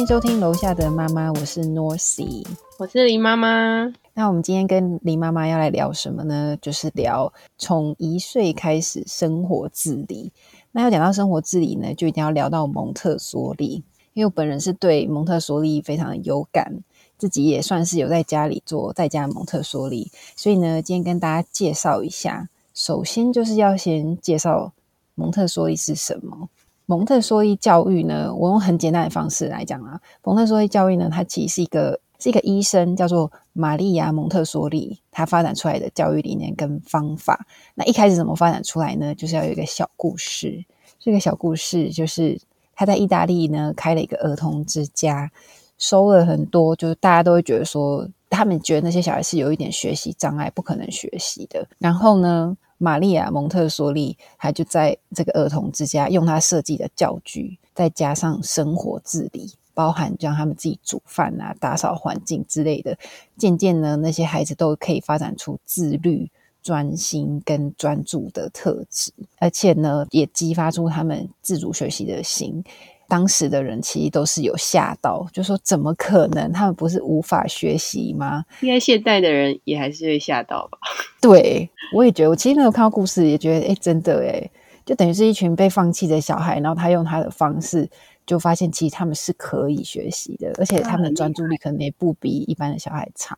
欢迎收听楼下的妈妈，我是 Norcy，我是林妈妈。那我们今天跟林妈妈要来聊什么呢？就是聊从一岁开始生活自理。那要讲到生活自理呢，就一定要聊到蒙特梭利，因为我本人是对蒙特梭利非常的有感，自己也算是有在家里做在家蒙特梭利，所以呢，今天跟大家介绍一下。首先就是要先介绍蒙特梭利是什么。蒙特梭利教育呢，我用很简单的方式来讲啊。蒙特梭利教育呢，它其实是一个是一个医生叫做玛丽亚蒙特梭利，他发展出来的教育理念跟方法。那一开始怎么发展出来呢？就是要有一个小故事。这个小故事就是他在意大利呢开了一个儿童之家，收了很多，就是大家都会觉得说，他们觉得那些小孩是有一点学习障碍，不可能学习的。然后呢？玛利亚·蒙特梭利，他就在这个儿童之家用他设计的教具，再加上生活自理，包含让他们自己煮饭啊、打扫环境之类的。渐渐呢，那些孩子都可以发展出自律、专心跟专注的特质，而且呢，也激发出他们自主学习的心。当时的人其实都是有吓到，就说怎么可能？他们不是无法学习吗？应该现代的人也还是会吓到吧？对，我也觉得。我其实没有看到故事，也觉得哎，真的哎，就等于是一群被放弃的小孩，然后他用他的方式，就发现其实他们是可以学习的，而且他们的专注力可能也不比一般的小孩差。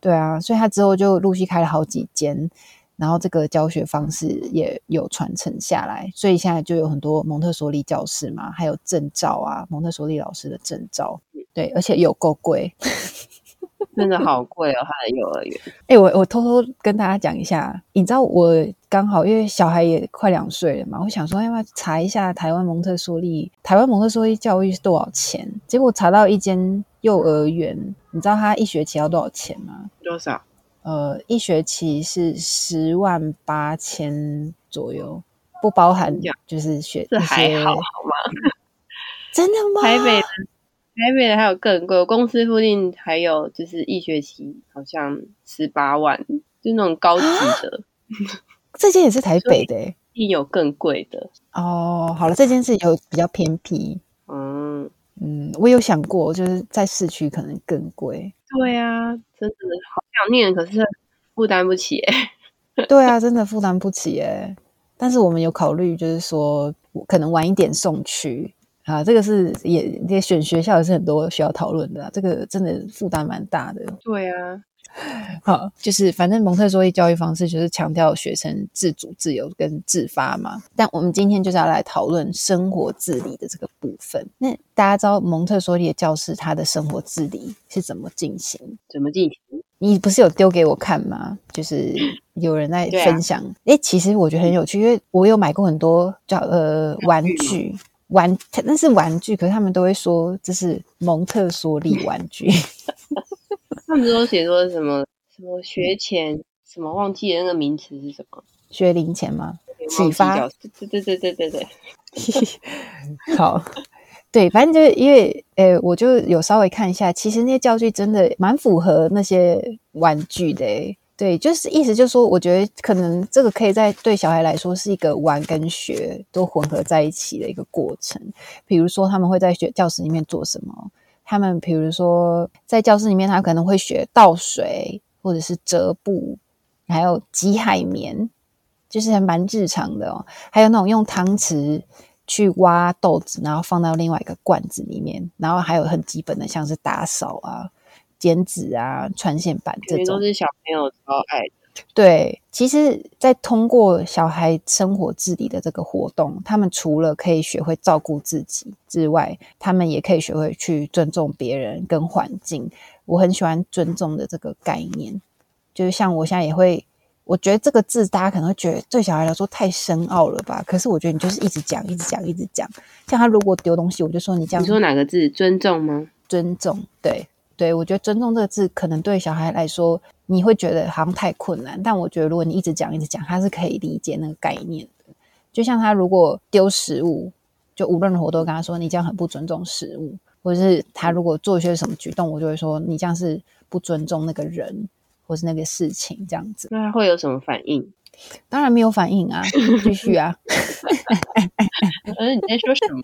对啊，所以他之后就陆续开了好几间。然后这个教学方式也有传承下来，所以现在就有很多蒙特梭利教室嘛，还有证照啊，蒙特梭利老师的证照，对，而且有够贵，真的好贵哦，他的幼儿园。哎，我我偷偷跟大家讲一下，你知道我刚好因为小孩也快两岁了嘛，我想说要不要查一下台湾蒙特梭利，台湾蒙特梭利教育是多少钱？结果查到一间幼儿园，你知道他一学期要多少钱吗？多少？呃，一学期是十万八千左右，不包含就是学这还好好吗？真的吗？台北台北的还有更贵，公司附近还有就是一学期好像十八万，就那种高级的。这间也是台北的，一定有更贵的哦。好了，这件是有比较偏僻。嗯嗯，我有想过，就是在市区可能更贵。对啊，真的好想念，可是负担不起。对啊，真的负担不起哎。但是我们有考虑，就是说可能晚一点送去啊。这个是也也选学校也是很多需要讨论的，这个真的负担蛮大的。对啊。好，就是反正蒙特梭利教育方式就是强调学生自主、自由跟自发嘛。但我们今天就是要来讨论生活自理的这个部分。那大家知道蒙特梭利的教室，他的生活自理是怎么进行？怎么进行？你不是有丢给我看吗？就是有人在分享。哎，其实我觉得很有趣，因为我有买过很多叫呃玩具，玩那是玩具，可是他们都会说这是蒙特梭利玩具。他们都写说什么什么学前什么忘记了那个名词是什么？学龄前吗？启发？对对对对对对。好，对，反正就是因为，诶，我就有稍微看一下，其实那些教具真的蛮符合那些玩具的。对，就是意思就是说，我觉得可能这个可以在对小孩来说是一个玩跟学都混合在一起的一个过程。比如说，他们会在学教室里面做什么？他们比如说在教室里面，他可能会学倒水，或者是折布，还有挤海绵，就是蛮日常的哦。还有那种用汤匙去挖豆子，然后放到另外一个罐子里面，然后还有很基本的，像是打扫啊、剪纸啊、穿线板这种，都是小朋友超爱的。对，其实，在通过小孩生活自理的这个活动，他们除了可以学会照顾自己之外，他们也可以学会去尊重别人跟环境。我很喜欢尊重的这个概念，就是像我现在也会，我觉得这个字大家可能会觉得对小孩来说太深奥了吧？可是我觉得你就是一直讲，一直讲，一直讲。像他如果丢东西，我就说你这样。你说哪个字？尊重吗？尊重，对。对，我觉得“尊重”这个字可能对小孩来说，你会觉得好像太困难。但我觉得，如果你一直讲、一直讲，他是可以理解那个概念的。就像他如果丢食物，就无论如何都跟他说：“你这样很不尊重食物。”或者是他如果做一些什么举动，我就会说：“你这样是不尊重那个人，或是那个事情。”这样子，那他会有什么反应？当然没有反应啊，继续啊。呃，你在说什么？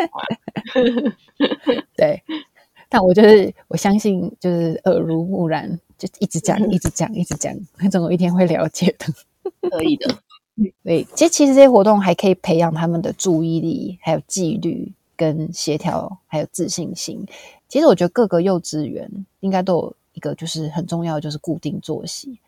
对。但我就是我相信，就是耳濡目染，就一直讲，一直讲，一直讲，总有一天会了解的。可以的。对，其实其实这些活动还可以培养他们的注意力，还有纪律、跟协调，还有自信心。其实我觉得各个幼稚园应该都有一个，就是很重要，就是固定作息。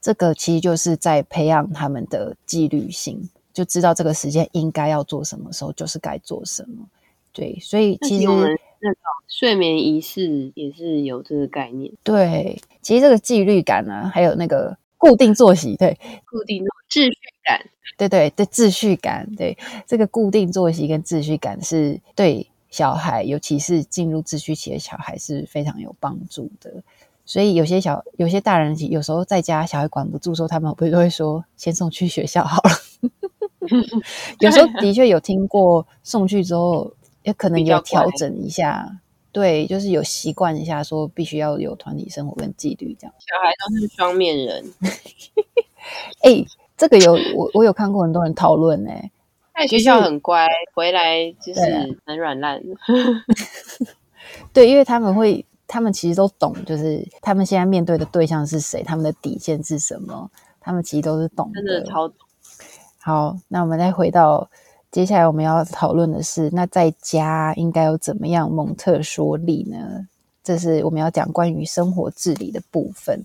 这个其实就是在培养他们的纪律性，就知道这个时间应该要做什么时候，就是该做什么。对，所以其实那种睡眠仪式也是有这个概念。对，其实这个纪律感呢，还有那个固定作息，对，固定秩序感，对对对，秩序感，对，这个固定作息跟秩序感是对小孩，尤其是进入秩序期的小孩是非常有帮助的。所以有些小有些大人有时候在家小孩管不住时候，他们不是会说先送去学校好了。有时候的确有听过送去之后，也可能有调整一下。对，就是有习惯一下，说必须要有团体生活跟纪律这样。小孩都是双面人。哎，这个有我我有看过很多人讨论呢。在学校很乖，回来就是很软烂。对，因为他们会，他们其实都懂，就是他们现在面对的对象是谁，他们的底线是什么，他们其实都是懂的，真的超懂。好，那我们再回到。接下来我们要讨论的是，那在家应该有怎么样蒙特梭利呢？这是我们要讲关于生活治理的部分。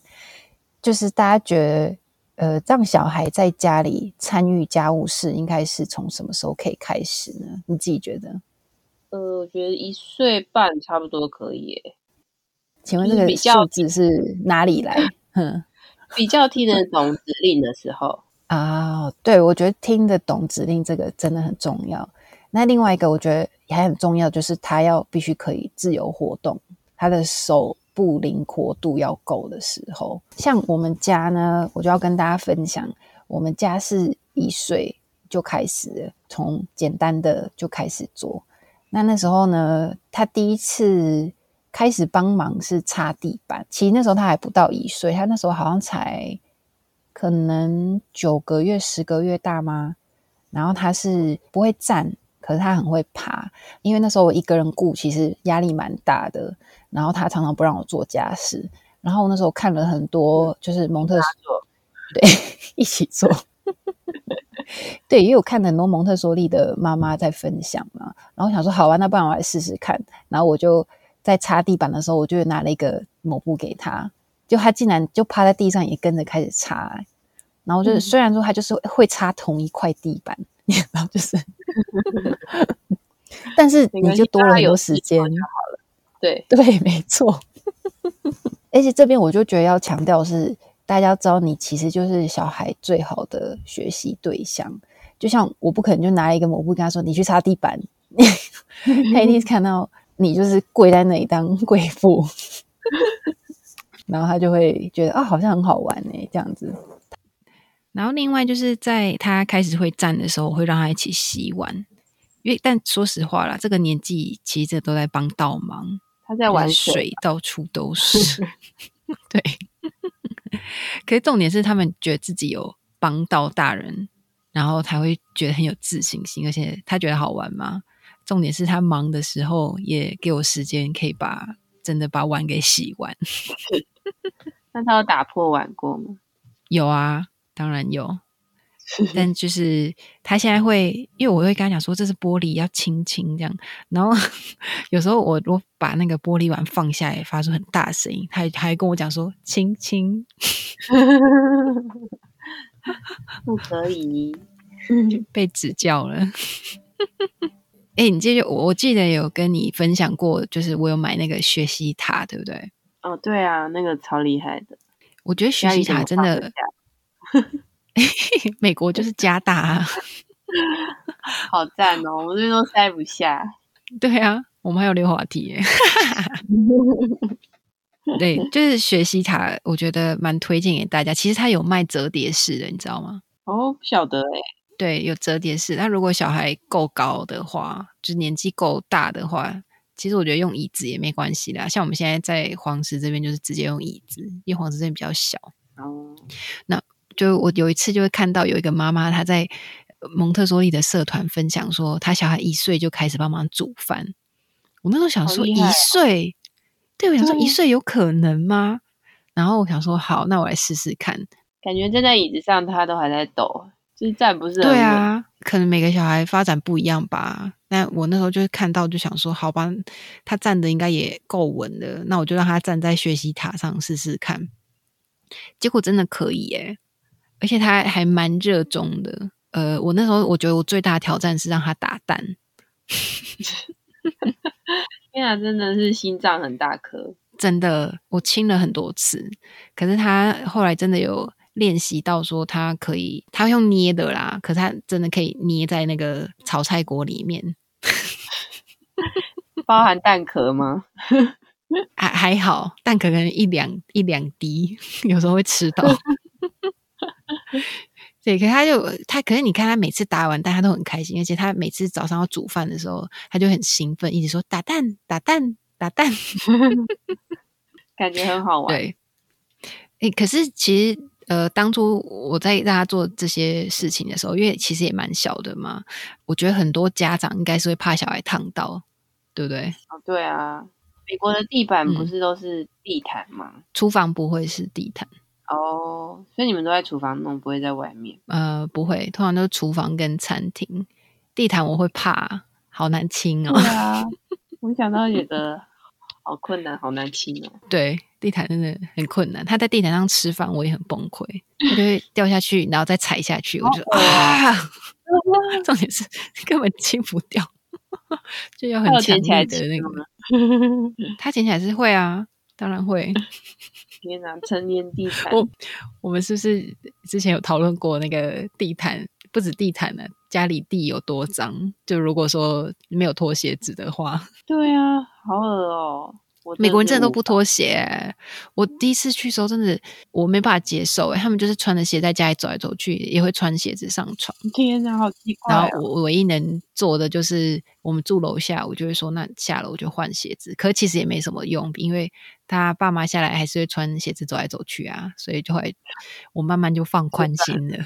就是大家觉得，呃，让小孩在家里参与家务事，应该是从什么时候可以开始呢？你自己觉得？呃，我觉得一岁半差不多可以。请问这个数字是哪里来？哼，比较听得懂指令的时候。啊，对，我觉得听得懂指令这个真的很重要。那另外一个我觉得也很重要，就是他要必须可以自由活动，他的手部灵活度要够的时候。像我们家呢，我就要跟大家分享，我们家是一岁就开始从简单的就开始做。那那时候呢，他第一次开始帮忙是擦地板，其实那时候他还不到一岁，他那时候好像才。可能九个月、十个月大吗？然后他是不会站，可是他很会爬。因为那时候我一个人顾，其实压力蛮大的。然后他常常不让我做家事。然后那时候看了很多，就是蒙特梭对 一起做，对，因为我看很多蒙特梭利的妈妈在分享嘛。然后想说，好啊，那不然我来试试看。然后我就在擦地板的时候，我就拿了一个抹布给他，就他竟然就趴在地上，也跟着开始擦。然后就是，虽然说他就是会擦同一块地板，然后就是，但是你就多了很多时间就好了。对对，没错。而且这边我就觉得要强调是，大家知道你其实就是小孩最好的学习对象。就像我不可能就拿一个抹布跟他说：“你去擦地板。” 他一定看到你就是跪在那里当贵妇，然后他就会觉得啊，好像很好玩呢，这样子。然后另外就是在他开始会站的时候，我会让他一起洗碗，因为但说实话啦，这个年纪其实都在帮倒忙，他在玩水，到处都是。对，可是重点是他们觉得自己有帮到大人，然后才会觉得很有自信心，而且他觉得好玩吗？重点是他忙的时候也给我时间，可以把真的把碗给洗完。那他有打破碗过吗？有啊。当然有，但就是他现在会，因为我会跟他讲说这是玻璃，要轻轻这样。然后 有时候我我把那个玻璃碗放下来，发出很大声音，他还跟我讲说轻轻，不可以被指教了。哎，你记得我我记得有跟你分享过，就是我有买那个学习塔，对不对？哦，对啊，那个超厉害的。我觉得学习塔真的。美国就是加大，啊，好赞哦！我们这边都塞不下。对啊，我们还有溜滑梯耶。对，就是学习塔，我觉得蛮推荐给大家。其实它有卖折叠式的，你知道吗？哦，不晓得哎。对，有折叠式。那如果小孩够高的话，就是年纪够大的话，其实我觉得用椅子也没关系啦。像我们现在在黄石这边，就是直接用椅子，因为黄石这边比较小。哦，那。就我有一次就会看到有一个妈妈，她在蒙特梭利的社团分享说，她小孩一岁就开始帮忙煮饭。我那时候想说，一岁对，我想说一岁有可能吗？然后我想说好，那我来试试看。感觉站在椅子上，他都还在抖，就是站不是。对啊，可能每个小孩发展不一样吧。那我那时候就是看到就想说，好吧，他站的应该也够稳了，那我就让他站在学习塔上试试看。结果真的可以耶，而且他还蛮热衷的。呃，我那时候我觉得我最大的挑战是让他打蛋，天啊，真的是心脏很大颗。真的我亲了很多次，可是他后来真的有练习到说他可以，他用捏的啦，可是他真的可以捏在那个炒菜锅里面。包含蛋壳吗？还还好，蛋壳可能一两一两滴，有时候会吃到。对，可是他就他，可是你看他每次打完蛋，他都很开心，而且他每次早上要煮饭的时候，他就很兴奋，一直说打蛋打蛋打蛋。感觉很好玩。对，诶，可是其实呃，当初我在让他做这些事情的时候，因为其实也蛮小的嘛，我觉得很多家长应该是会怕小孩烫到，对不对？哦，对啊，美国的地板不嗯是都是地毯吗？厨房不会是地毯。哦，所以你们都在厨房弄，不会在外面。呃，不会，通常都是厨房跟餐厅。地毯我会怕，好难清哦。对啊，我想到觉得好困难，好难清哦。对，地毯真的很困难。他在地毯上吃饭，我也很崩溃，他就会掉下去，然后再踩下去，我就啊。重点是 根本清不掉，就要很强捡起来力的那个。吗？他捡起来是会啊，当然会。天哪，成年地毯，我我们是不是之前有讨论过那个地毯？不止地毯呢、家里地有多脏？就如果说没有脱鞋子的话，对啊，好恶哦。我美国人真的都不脱鞋欸、我第一次去的时候，真的我没办法接受、欸。他们就是穿着鞋在家里走来走去，也会穿鞋子上床。天哪，好奇怪、然后我唯一能做的就是，我们住楼下，我就会说那下楼就换鞋子。可其实也没什么用，因为他爸妈下来还是会穿鞋子走来走去啊，所以就会 我慢慢就放宽心了。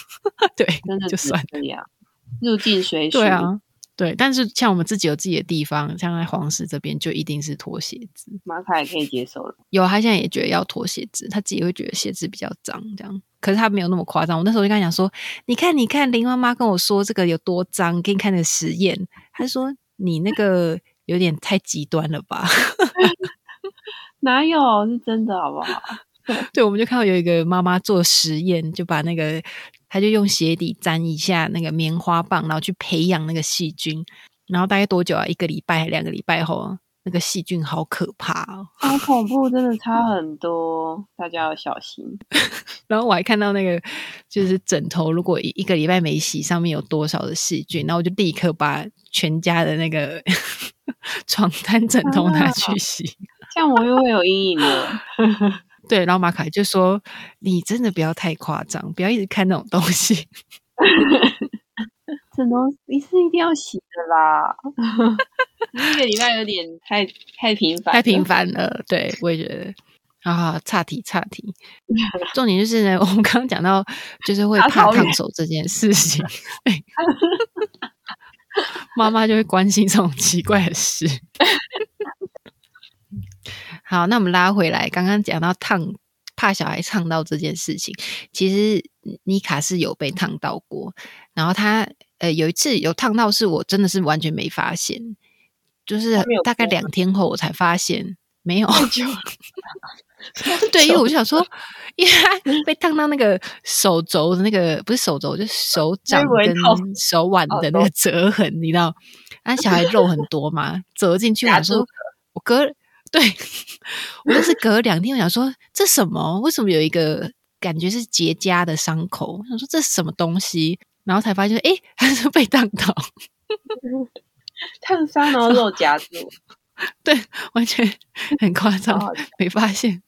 对，真的就算了。这样，入境随俗。对啊，对。但是像我们自己有自己的地方，像在黄石这边就一定是脱鞋子。马卡也可以接受了。有，他现在也觉得要脱鞋子，他自己会觉得鞋子比较脏，这样。可是他没有那么夸张。我那时候就跟他讲说：“你看，你看，林妈妈跟我说这个有多脏，给你看的实验。”他说：“你那个有点太极端了吧哪有是真的好不好？？” 对，我们就看到有一个妈妈做实验，就把那个，她就用鞋底沾一下那个棉花棒，然后去培养那个细菌。然后大概多久啊？一个礼拜还两个礼拜后，那个细菌好可怕哦。好恐怖，真的差很多，大家要小心。然后我还看到那个，就是枕头，如果一一个礼拜没洗，上面有多少的细菌，然后我就立刻把全家的那个 床单、枕头拿去洗。这样我又会有阴影了。对，然后马凯就说：“你真的不要太夸张，不要一直看那种东西。这东西是一定要洗的啦，一个礼拜有点太太频繁，太频。繁了。”对，我也觉得。啊，岔题岔题。重点就是呢，我们刚刚讲到，就是会怕烫手这件事情，对妈妈就会关心这种奇怪的事。好，那我们拉回来，刚刚讲到烫，怕小孩烫到这件事情，其实妮卡是有被烫到过，然后她呃有一次有烫到，是我真的是完全没发现，就是大概说两天后我才发现，没有。对，因为我就想说，因为他被烫到那个手肘的那个不是手肘，就是手掌跟手腕的那个折痕，你知道？那，小孩肉很多嘛，折进去，我说，我隔对 我就是隔两天，我想说这什么？为什么有一个感觉是结痂的伤口？我想说这是什么东西？然后才发现，诶，他是被烫到，烫伤，然后肉夹住，对，完全很夸张没发现。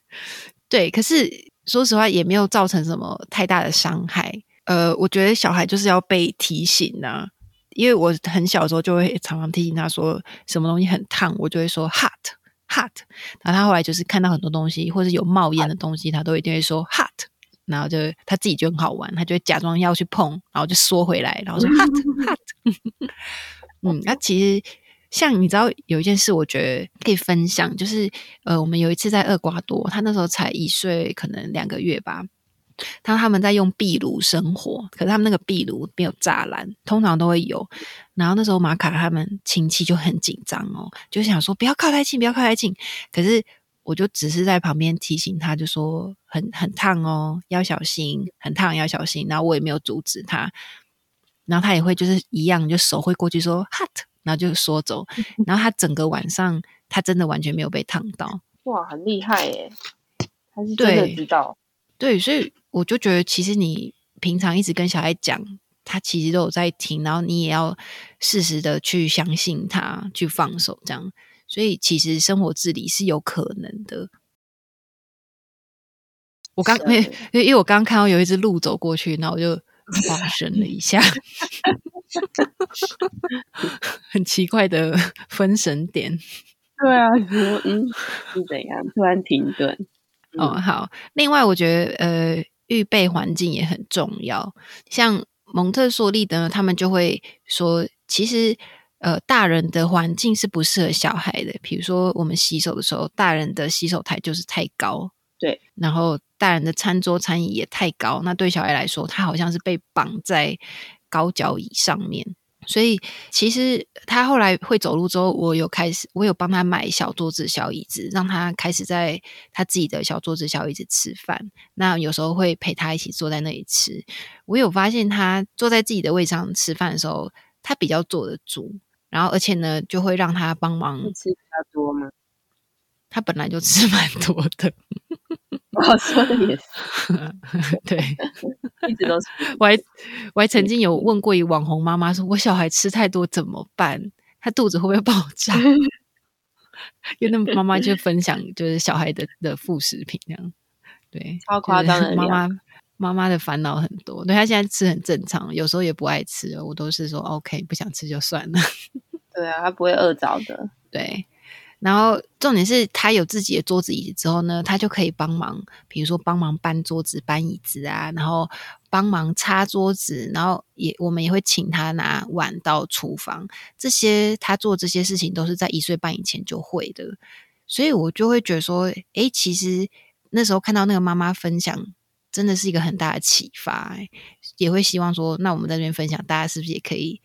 对，可是说实话也没有造成什么太大的伤害。呃，我觉得小孩就是要被提醒呐、因为我很小的时候就会常常提醒他说什么东西很烫，我就会说 hot hot。然后他后来就是看到很多东西或者有冒烟的东西，他都一定会说 hot。然后就他自己就很好玩，他就会假装要去碰，然后就缩回来，然后说 hot hot。嗯，那其实像你知道有一件事，我觉得可以分享，就是呃，我们有一次在厄瓜多，他那时候才一岁，可能两个月吧。当他们在用壁炉生活，可是他们那个壁炉没有栅栏，通常都会有。然后那时候马卡他们亲戚就很紧张哦，就想说不要靠太近，不要靠太近。可是我就只是在旁边提醒他，就说很很烫哦，要小心，很烫要小心。然后我也没有阻止他，然后他也会就是一样，就手会过去说 hot，然后就说走。然后他整个晚上他真的完全没有被烫到，哇，很厉害耶！他是真的知道，对，所以。我就觉得，其实你平常一直跟小孩讲，他其实都有在听，然后你也要适时的去相信他，去放手，这样。所以其实生活自理是有可能的。我刚因为因为我刚刚看到有一只鹿走过去，然后我就发声了一下，很奇怪的分神点。对啊，嗯，是怎样突然停顿？哦，好。另外，我觉得呃。预备环境也很重要，像蒙特梭利的，他们就会说，其实呃，大人的环境是不适合小孩的。比如说，我们洗手的时候，大人的洗手台就是太高，对，然后大人的餐桌餐椅也太高，那对小孩来说，他好像是被绑在高脚椅上面。所以，其实他后来会走路之后，我有开始，我有帮他买小桌子、小椅子，让他开始在他自己的小桌子、小椅子吃饭。那有时候会陪他一起坐在那里吃。我有发现他坐在自己的位上吃饭的时候，他比较坐得住，然后而且呢，就会让他帮忙吃比较多吗？他本来就吃蛮多的。我说的也是，对，一直都是。我还我还曾经有问过一网红妈妈，说我小孩吃太多怎么办？他肚子会不会爆炸？因为那妈妈就分享，就是小孩的的副食品这样。对，超夸张的妈妈妈妈的烦恼很多。对他现在吃很正常，有时候也不爱吃，我都是说 OK，不想吃就算了。对啊，他不会饿着的。对。然后重点是他有自己的桌子椅子之后呢，他就可以帮忙，比如说帮忙搬桌子、搬椅子啊，然后帮忙擦桌子，然后也我们也会请他拿碗到厨房。这些他做这些事情都是在一岁半以前就会的，所以我就会觉得说，诶，其实那时候看到那个妈妈分享，真的是一个很大的启发，也会希望说，那我们在这边分享，大家是不是也可以？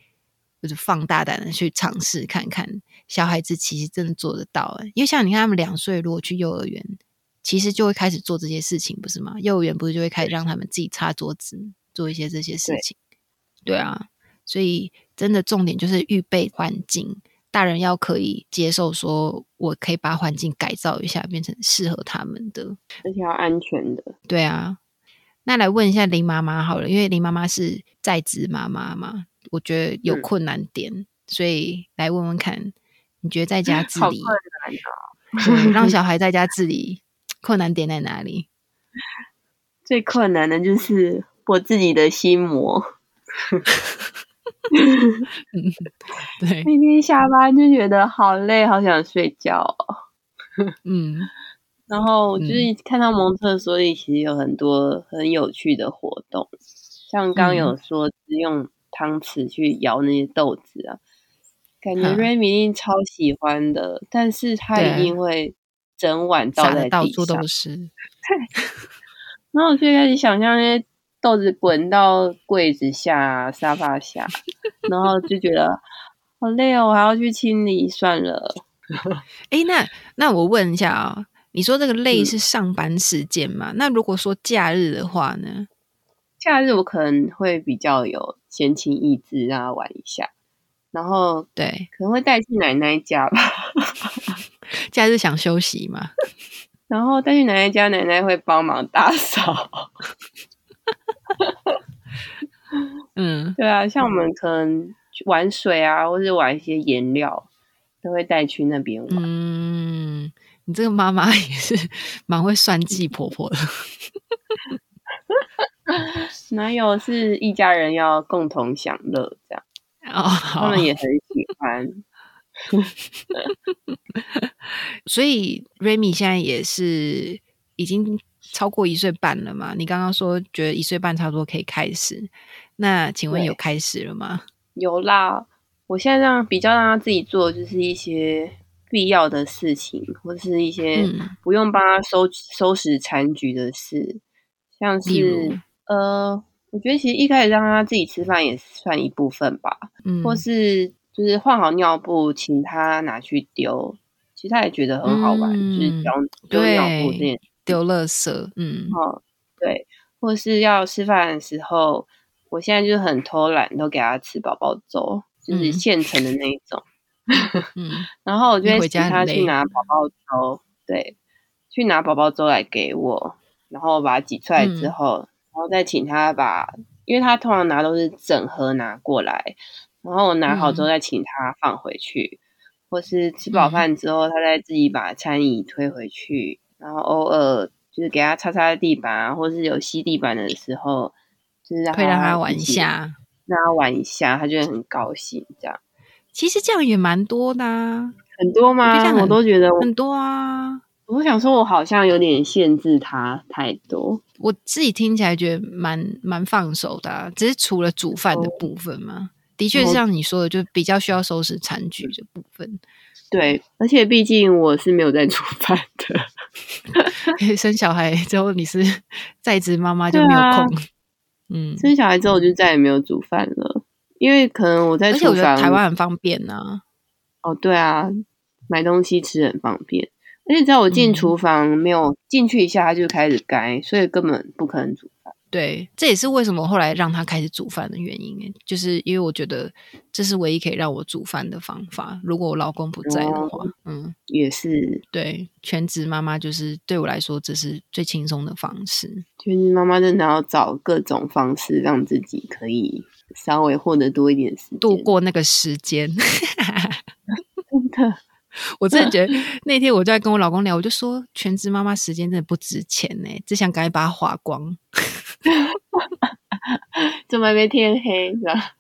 就是放大胆的去尝试看看，小孩子其实真的做得到哎，因为像你看他们两岁如果去幼儿园，其实就会开始做这些事情，不是吗？幼儿园不是就会开始让他们自己擦桌子，做一些这些事情，对啊，所以真的重点就是预备环境，大人要可以接受，说我可以把环境改造一下，变成适合他们的，而且要安全的，对啊。那来问一下林妈妈好了，因为林妈妈是在职妈妈嘛。我觉得有困难点，所以来问问看，你觉得在家 自理，让小孩在家自理，困难点在哪里？最困难的就是我自己的心魔。对，每天下班就觉得好累，好想睡觉。嗯，然后就是看到蒙特梭利其实有很多很有趣的活动，像刚有说是用。汤匙去舀那些豆子啊，感觉瑞米一定超喜欢的，但是他一定会整碗倒在到处都是。对，然后我就开始想象那些豆子滚到柜子下、沙发下，然后就觉得好累哦，我还要去清理，算了。哎，那那我问一下啊，你说这个累是上班时间嘛？那如果说假日的话呢？假日我可能会比较有闲情逸致，让他玩一下，然后对，可能会带去奶奶家吧。假日想休息嘛，然后带去奶奶家，奶奶会帮忙打扫。嗯，对啊，像我们可能玩水啊，或者玩一些颜料，都会带去那边玩。嗯，你这个妈妈也是蛮会算计婆婆的。哪有是一家人要共同享乐这样？哦，他们也很喜欢。所以瑞米现在也是已经超过一岁半了嘛？你刚刚说觉得一岁半差不多可以开始，那请问有开始了吗？有啦，我现在让比较让他自己做，就是一些必要的事情，或者是一些不用帮他收收拾残局的事，像是呃，我觉得其实一开始让他自己吃饭也算一部分吧，嗯，或是就是换好尿布，请他拿去丢，其实他也觉得很好玩，就是丢丢尿布这件丢垃圾，嗯，哦，对，或是要吃饭的时候，我现在就很偷懒，都给他吃宝宝粥。就是现成的那一种，嗯，然后我就会请他去拿。宝宝粥，对，去拿宝宝粥来给我，然后把它挤出来之后，然后再请他把，因为他通常拿都是整盒拿过来，然后我拿好之后再请他放回去，或是吃饱饭之后，他再自己把餐椅推回去，然后偶尔就是给他擦擦地板啊，或是有吸地板的时候，就是会让他玩一下。让他玩一下，他就会很高兴。这样，其实这样也蛮多的，啊很多吗？我都觉得很多啊。我想说，我好像有点限制他太多。我自己听起来觉得蛮蛮放手的，只是除了煮饭的部分嘛，的确像你说的，就比较需要收拾餐具的部分。对，而且毕竟我是没有在煮饭的。生小孩之后，你是在职妈妈就没有空。嗯，生小孩之后我就再也没有煮饭了，因为可能我在厨房。台湾很方便呢。哦，对啊，买东西吃很方便，而且只要我进厨房没有进去一下，他就开始该，所以根本不可能煮饭。对，这也是为什么后来让他开始煮饭的原因就是因为我觉得这是唯一可以让我煮饭的方法。如果我老公不在的话，嗯，也是对全职妈妈就是对我来说这是最轻松的方式。全职妈妈真的要找各种方式让自己可以稍微获得多一点时间，度过那个时间。真的。我真的觉得 那天我就在跟我老公聊，我就说全职妈妈时间真的不值钱呢，只想赶紧把它花光。怎么还没天黑？是吧？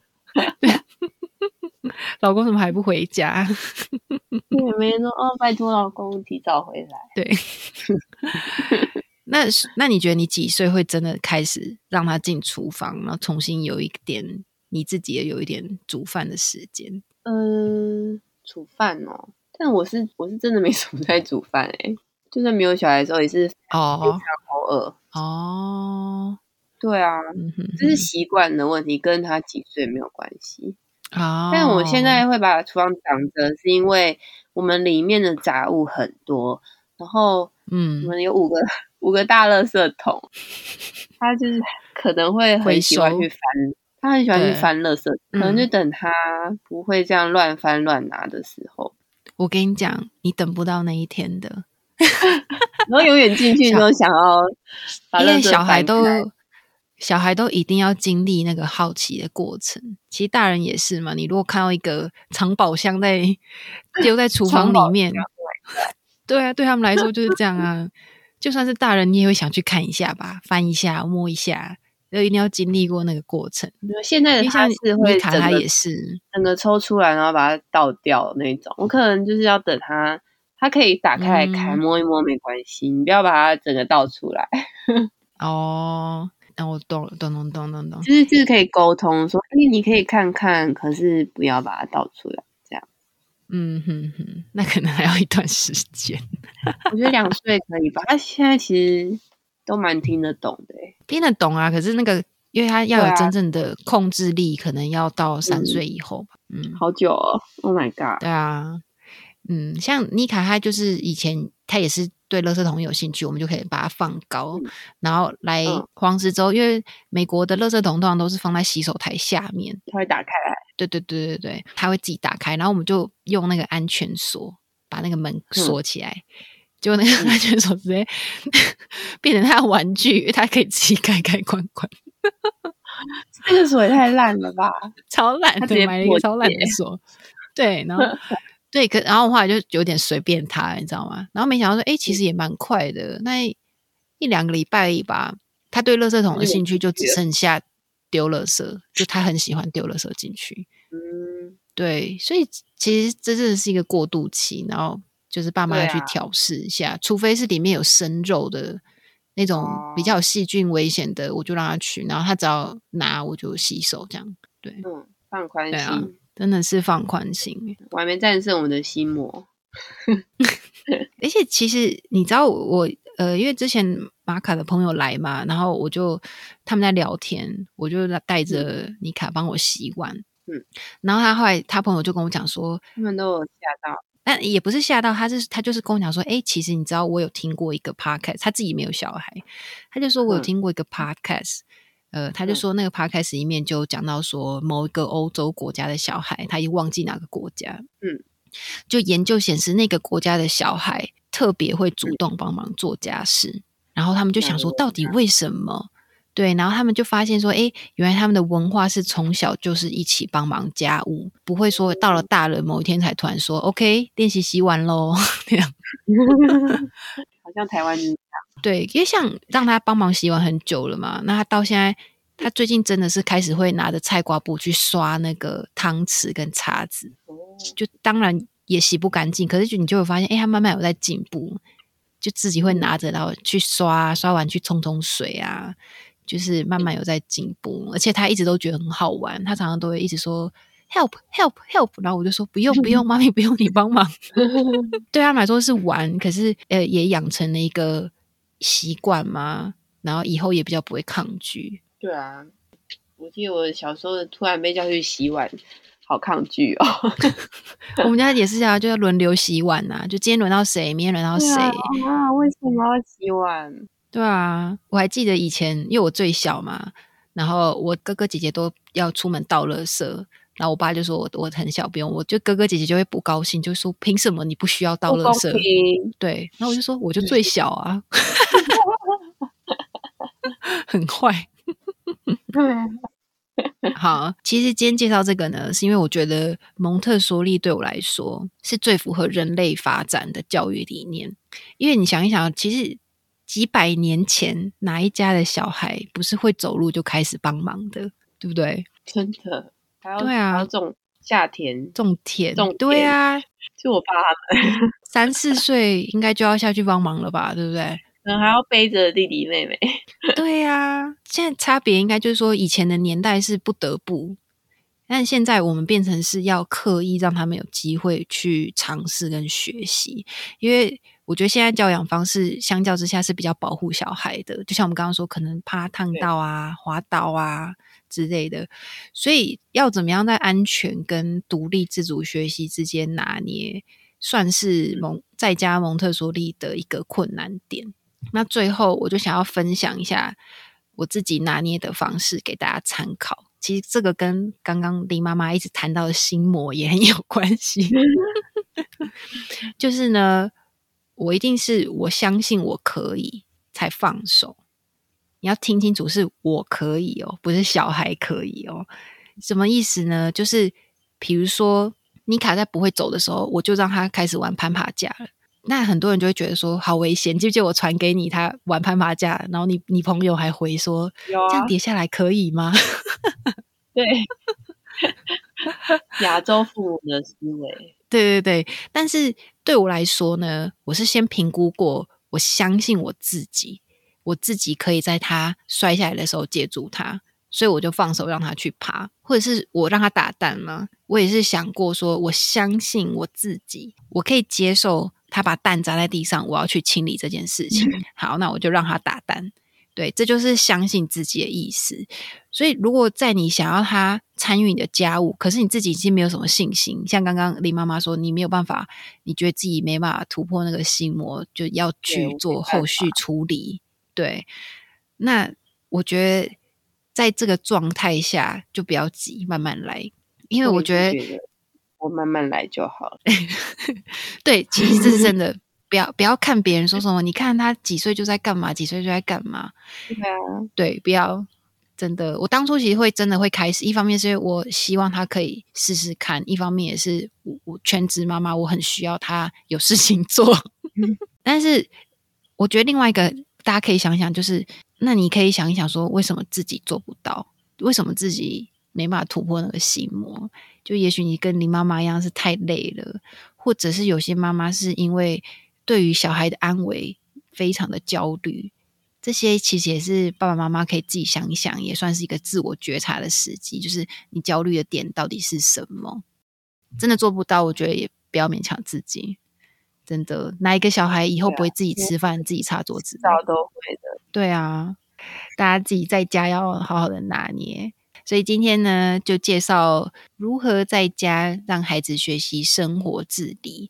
老公怎么还不回家？也没人说哦，拜托老公提早回来。对。那那你觉得你几岁会真的开始让他进厨房，然后重新有一点你自己也有一点煮饭的时间？嗯，煮饭哦。但我是我是真的没什么在煮饭哎，就算没有小孩的时候也是哦，非常偶尔哦。对啊，这是习惯的问题，跟他几岁没有关系啊。但我现在会把厨房挡着，是因为我们里面的杂物很多，然后嗯，我们有五个五个大垃圾桶，他就是可能会很喜欢去翻，他很喜欢去翻垃圾，可能就等他不会这样乱翻乱拿的时候。我跟你讲，你等不到那一天的，然后永远进去都想要，因为小孩都小孩都一定要经历那个好奇的过程。其实大人也是嘛，你如果看到一个藏宝箱在 丢在厨房里面，对啊，对他们来说就是这样啊。就算是大人，你也会想去看一下吧，翻一下，摸一下。都一定要经历过那个过程。现在的他是会整个也是整个抽出来，然后把它倒掉那种。我可能就是要等它，它可以打开来看，摸一摸没关系。你不要把它整个倒出来。哦，那我懂了，懂懂懂懂懂。就是就是可以沟通说，哎，你可以看看，可是不要把它倒出来，这样。嗯哼哼，那可能还要一段时间。我觉得两岁可以吧。他现在其实。都蛮听得懂的，听得懂啊。可是那个，因为他要有真正的控制力，可能要到三岁以后吧。嗯，好久哦。Oh my god！对啊，嗯，像妮卡，她就是以前她也是对垃圾桶有兴趣，我们就可以把它放高，然后来黄石州，因为美国的垃圾桶通常都是放在洗手台下面，它会打开来。对对对对对，它会自己打开，然后我们就用那个安全锁把那个门锁起来。就那个安全锁直接 变成他的玩具，他可以自己开开关关。这个锁也太烂了吧，超烂！他直接买了一个超烂的锁。对，然后 对，可然后后来就有点随便他，你知道吗？然后没想到说，哎，其实也蛮快的，那一两个礼拜吧，他对垃圾桶的兴趣就只剩下丢垃圾，就他很喜欢丢垃圾进去。嗯，对，所以其实这真的是一个过渡期，然后。就是爸妈要去调试一下，除非是里面有生肉的那种比较有细菌危险的，我就让他去，然后他只要拿我就洗手这样。对，嗯，放宽心。真的是放宽心，我还没战胜我的心魔。而且其实你知道我呃，因为之前玛卡的朋友来嘛，然后我就他们在聊天，我就带着妮卡帮我洗碗。嗯，然后他后来他朋友就跟我讲说，他们都有吓到，但也不是吓到，他是他就是跟我讲说，哎，其实你知道我有听过一个 podcast，他自己没有小孩，他就说我有听过一个 podcast，呃，他就说那个 podcast 里面就讲到说某一个欧洲国家的小孩，他已经忘记哪个国家，嗯，就研究显示那个国家的小孩特别会主动帮忙做家事，然后他们就想说，到底为什么？对，然后他们就发现说，哎，原来他们的文化是从小就是一起帮忙家务，不会说到了大人某一天才突然说，OK，练习洗碗喽，这样。好像台湾这样。对，因为像让他帮忙洗碗很久了嘛，那他到现在，他最近真的是开始会拿着菜瓜布去刷那个汤匙跟叉子，就当然也洗不干净，可是就你就会发现，哎，他慢慢有在进步，就自己会拿着然后去刷，刷完去冲冲水啊。就是慢慢有在进步，而且他一直都觉得很好玩。他常常都会一直说 “help help help”，然后我就说“不用不用，妈咪不用你帮忙。” 对他来说是玩，可是呃也养成了一个习惯嘛，然后以后也比较不会抗拒。对啊，我记得我小时候突然被叫去洗碗，好抗拒哦。我们家也是这样，就要轮流洗碗呐，就今天轮到谁，明天轮到谁啊？为什么要洗碗？对啊，我还记得以前，因为我最小嘛，然后我哥哥姐姐都要出门倒垃圾，然后我爸就说我我很小不用，我就哥哥姐姐就会不高兴，就说凭什么你不需要倒垃圾？对，然后我就说我就最小啊，很坏。对，好，其实今天介绍这个呢，是因为我觉得蒙特梭利对我来说是最符合人类发展的教育理念，因为你想一想，其实。几百年前，哪一家的小孩不是会走路就开始帮忙的，对不对？真的，对啊，种夏天，种田，种对啊，就我爸他们 三四岁应该就要下去帮忙了吧，对不对？嗯，还要背着弟弟妹妹。对呀，现在差别应该就是说，以前的年代是不得不，但现在我们变成是要刻意让他们有机会去尝试跟学习，因为。我觉得现在教养方式相较之下是比较保护小孩的，就像我们刚刚说，可能怕烫到啊、滑倒啊之类的，所以要怎么样在安全跟独立自主学习之间拿捏，算是蒙在家蒙特梭利的一个困难点。那最后我就想要分享一下我自己拿捏的方式给大家参考。其实这个跟刚刚林妈妈一直谈到的心魔也很有关系，就是呢。我一定是我相信我可以才放手。你要听清楚，是我可以哦，不是小孩可以哦。什么意思呢？就是比如说，妮卡在不会走的时候，我就让他开始玩攀爬架了。那很多人就会觉得说好危险，就就我传给你他玩攀爬架，然后你你朋友还回说这样跌下来可以吗？对，亚洲父母的思维。对对对，但是对我来说呢，我是先评估过，我相信我自己，我自己可以在他摔下来的时候接住他，所以我就放手让他去爬，或者是我让他打蛋吗？我也是想过，说我相信我自己，我可以接受他把蛋砸在地上，我要去清理这件事情。好，那我就让他打蛋。对，这就是相信自己的意思。所以，如果在你想要他参与你的家务，可是你自己已经没有什么信心，像刚刚林妈妈说，你没有办法，你觉得自己没办法突破那个心魔，就要去做后续处理。对，那我觉得在这个状态下，就不要急，慢慢来，因为我觉得我慢慢来就好了。对，其实这是真 的。不要不要看别人说什么，你看他几岁就在干嘛，几岁就在干嘛。对啊，对，不要真的。我当初其实会真的会开始，一方面是因为我希望他可以试试看，一方面也是我我全职妈妈，我很需要他有事情 做。但是我觉得另外一个大家可以想想，就是那你可以想一想，说为什么自己做不到？为什么自己没办法突破那个心魔？就也许你跟你妈妈一样是太累了，或者是有些妈妈是因为。对于小孩的安危非常的焦虑，这些其实也是爸爸妈妈可以自己想一想，也算是一个自我觉察的时机。就是你焦虑的点到底是什么？真的做不到，我觉得也不要勉强自己。真的，哪一个小孩以后不会自己吃饭、自己擦桌子？早都会的。对啊，大家自己在家要好好的拿捏。所以今天呢，就介绍如何在家让孩子学习生活自理。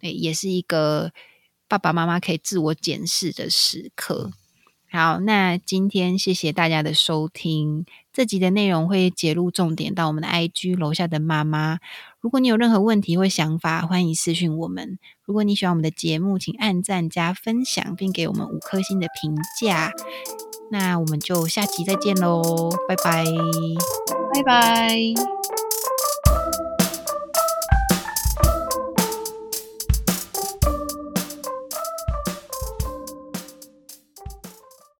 对，也是一个爸爸妈妈可以自我检视的时刻。好，那今天谢谢大家的收听。这集的内容会揭露重点到我们的 IG 楼下的妈妈。如果你有任何问题或想法，欢迎私讯我们。如果你喜欢我们的节目，请按赞加分享，并给我们五颗星的评价。那我们就下期再见喽，拜拜，拜拜。